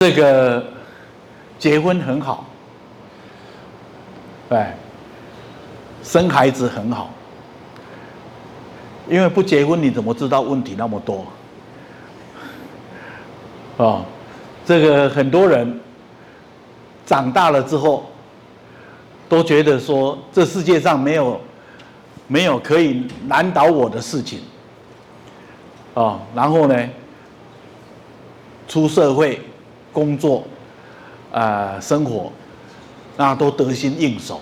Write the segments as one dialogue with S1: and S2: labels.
S1: 这个结婚很好，对，生孩子很好，因为不结婚你怎么知道问题那么多？哦，这个很多人长大了之后都觉得说，这世界上没有没有可以难倒我的事情，啊、哦，然后呢，出社会。工作，呃，生活，那都得心应手，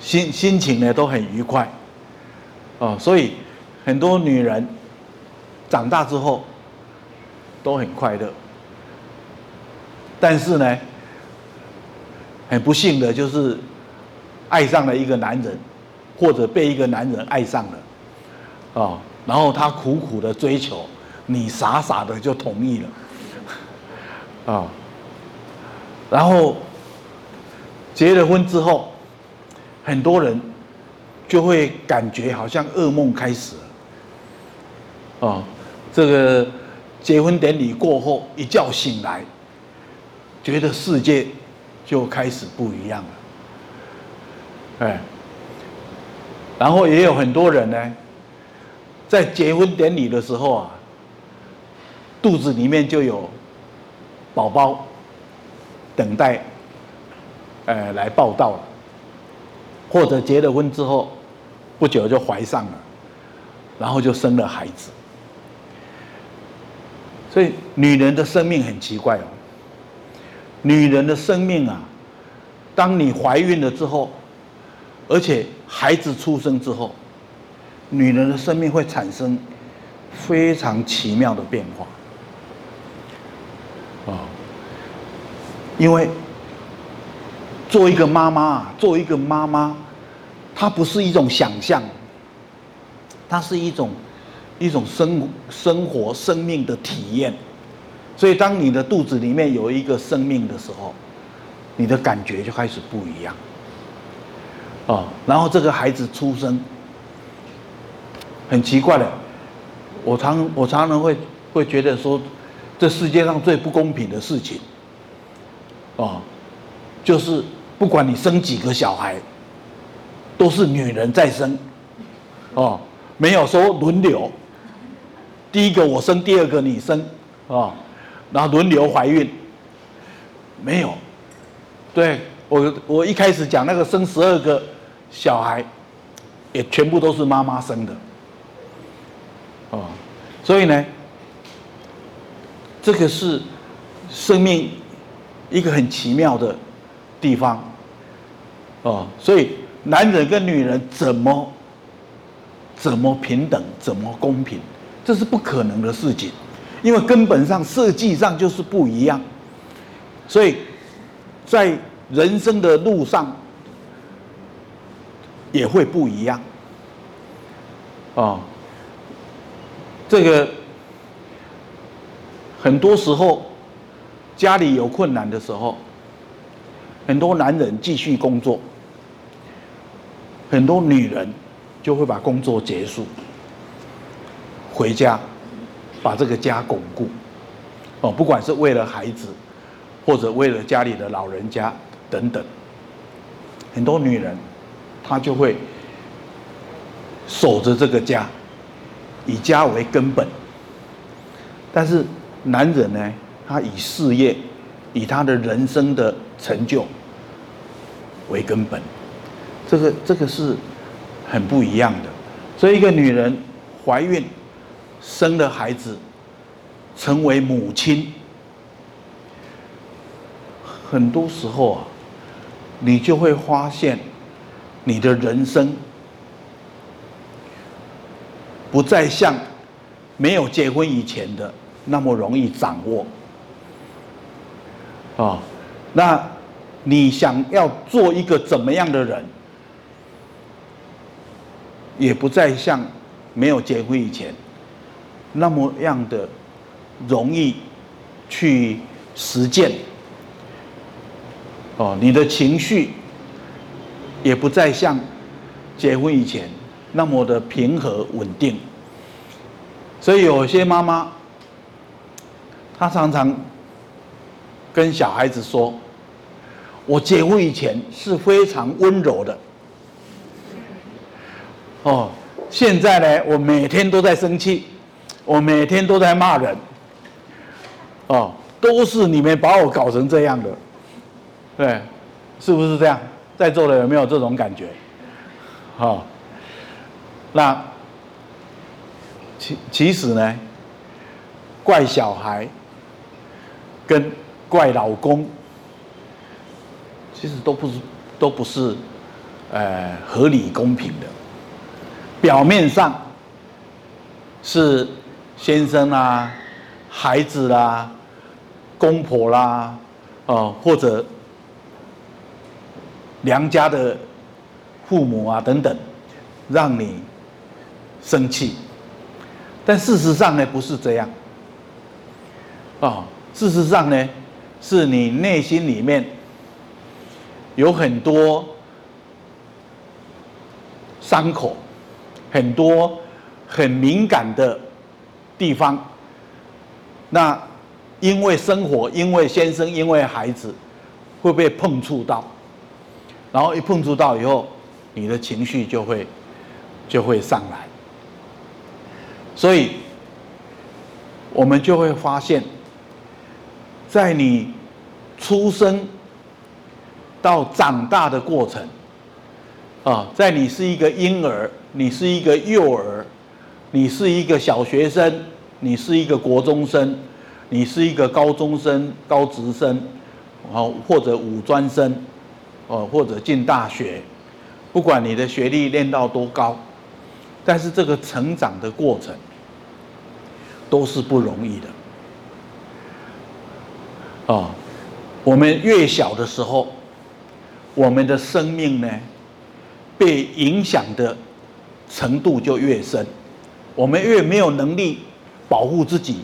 S1: 心心情呢都很愉快，哦，所以很多女人长大之后都很快乐，但是呢，很不幸的就是爱上了一个男人，或者被一个男人爱上了，哦，然后他苦苦的追求，你傻傻的就同意了。啊，然后结了婚之后，很多人就会感觉好像噩梦开始了。啊，这个结婚典礼过后，一觉醒来，觉得世界就开始不一样了。哎，然后也有很多人呢，在结婚典礼的时候啊，肚子里面就有。宝宝等待，呃，来报到了，或者结了婚之后不久就怀上了，然后就生了孩子。所以女人的生命很奇怪哦，女人的生命啊，当你怀孕了之后，而且孩子出生之后，女人的生命会产生非常奇妙的变化。啊，因为做一个妈妈啊，做一个妈妈，它不是一种想象，它是一种一种生生活生命的体验。所以，当你的肚子里面有一个生命的时候，你的感觉就开始不一样。啊，然后这个孩子出生，很奇怪的，我常我常常会会觉得说。这世界上最不公平的事情，啊，就是不管你生几个小孩，都是女人在生，哦，没有说轮流，第一个我生，第二个你生，啊，然后轮流怀孕，没有，对，我我一开始讲那个生十二个小孩，也全部都是妈妈生的，啊，所以呢。这个是生命一个很奇妙的地方，哦，所以男人跟女人怎么怎么平等，怎么公平，这是不可能的事情，因为根本上设计上就是不一样，所以在人生的路上也会不一样，哦，这个。很多时候，家里有困难的时候，很多男人继续工作，很多女人就会把工作结束，回家把这个家巩固。哦，不管是为了孩子，或者为了家里的老人家等等，很多女人她就会守着这个家，以家为根本，但是。男人呢，他以事业，以他的人生的成就为根本，这个这个是很不一样的。所以，一个女人怀孕生了孩子，成为母亲，很多时候啊，你就会发现，你的人生不再像没有结婚以前的。那么容易掌握，啊，那你想要做一个怎么样的人，也不再像没有结婚以前那么样的容易去实践，哦，你的情绪也不再像结婚以前那么的平和稳定，所以有些妈妈。他常常跟小孩子说：“我结婚以前是非常温柔的，哦，现在呢，我每天都在生气，我每天都在骂人，哦，都是你们把我搞成这样的，对，是不是这样？在座的有没有这种感觉？好、哦，那其其实呢，怪小孩跟。怪老公，其实都不是都不是，呃，合理公平的。表面上是先生啊、孩子啦、公婆啦，哦、或者娘家的父母啊等等，让你生气。但事实上呢，不是这样。啊、事实上呢。是你内心里面有很多伤口，很多很敏感的地方。那因为生活，因为先生，因为孩子，会被碰触到，然后一碰触到以后，你的情绪就会就会上来。所以，我们就会发现。在你出生到长大的过程，啊，在你是一个婴儿，你是一个幼儿，你是一个小学生，你是一个国中生，你是一个高中生、高职生，啊，或者五专生，哦，或者进大学，不管你的学历练到多高，但是这个成长的过程都是不容易的。啊，我们越小的时候，我们的生命呢，被影响的程度就越深。我们越没有能力保护自己，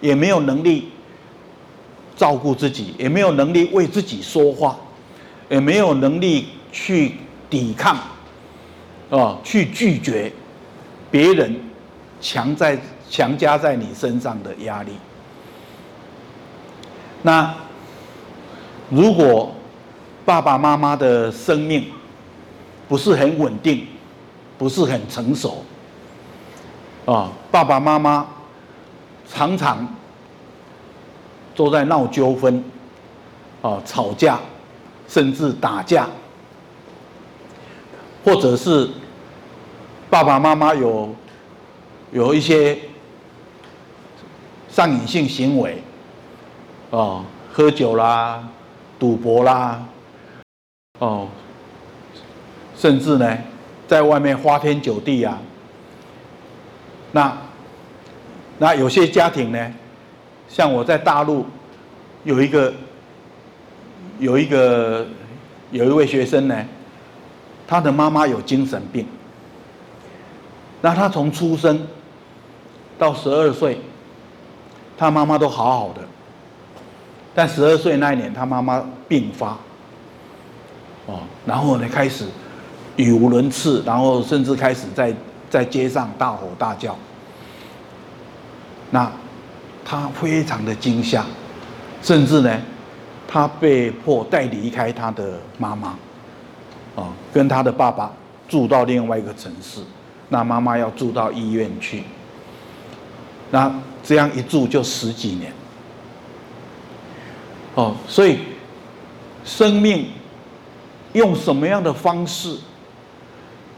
S1: 也没有能力照顾自己，也没有能力为自己说话，也没有能力去抵抗，啊，去拒绝别人强在强加在你身上的压力。那如果爸爸妈妈的生命不是很稳定，不是很成熟，啊，爸爸妈妈常常都在闹纠纷，啊，吵架，甚至打架，或者是爸爸妈妈有有一些上瘾性行为。哦，喝酒啦，赌博啦，哦，甚至呢，在外面花天酒地啊。那那有些家庭呢，像我在大陆有一个有一个有一位学生呢，他的妈妈有精神病。那他从出生到十二岁，他妈妈都好好的。但十二岁那一年，他妈妈病发，哦，然后呢，开始语无伦次，然后甚至开始在在街上大吼大叫。那他非常的惊吓，甚至呢，他被迫带离开他的妈妈，啊，跟他的爸爸住到另外一个城市，那妈妈要住到医院去，那这样一住就十几年。哦，所以生命用什么样的方式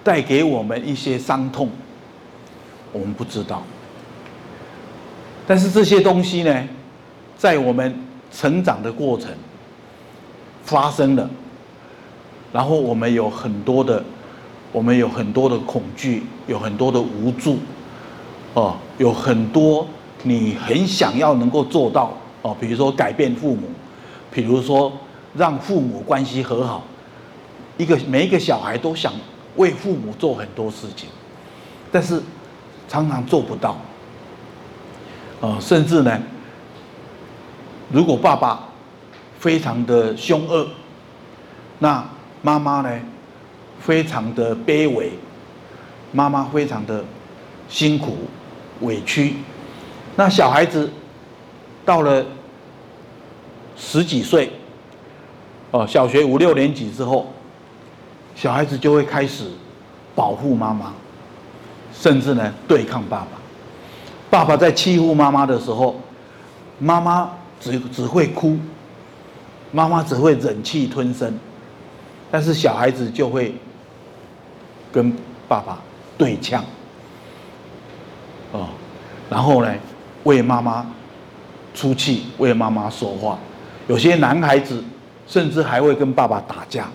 S1: 带给我们一些伤痛，我们不知道。但是这些东西呢，在我们成长的过程发生了，然后我们有很多的，我们有很多的恐惧，有很多的无助，哦，有很多你很想要能够做到哦，比如说改变父母。比如说，让父母关系和好，一个每一个小孩都想为父母做很多事情，但是常常做不到。呃，甚至呢，如果爸爸非常的凶恶，那妈妈呢，非常的卑微，妈妈非常的辛苦委屈，那小孩子到了。十几岁，哦，小学五六年级之后，小孩子就会开始保护妈妈，甚至呢对抗爸爸。爸爸在欺负妈妈的时候，妈妈只只会哭，妈妈只会忍气吞声，但是小孩子就会跟爸爸对呛，哦，然后呢为妈妈出气，为妈妈说话，有些男孩子甚至还会跟爸爸打架，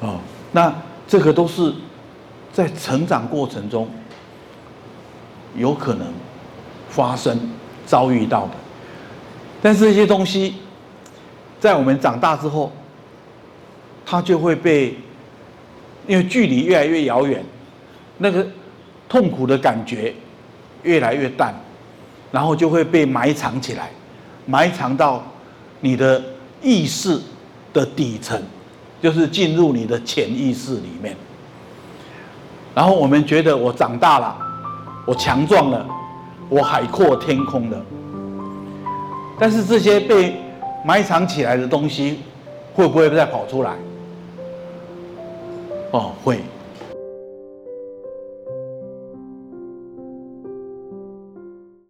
S1: 哦，那这个都是在成长过程中。有可能发生遭遇到的，但是这些东西在我们长大之后，它就会被因为距离越来越遥远，那个痛苦的感觉越来越淡，然后就会被埋藏起来，埋藏到你的意识的底层，就是进入你的潜意识里面。然后我们觉得我长大了。我强壮了，我海阔天空了。但是这些被埋藏起来的东西，会不会再跑出来？哦，会。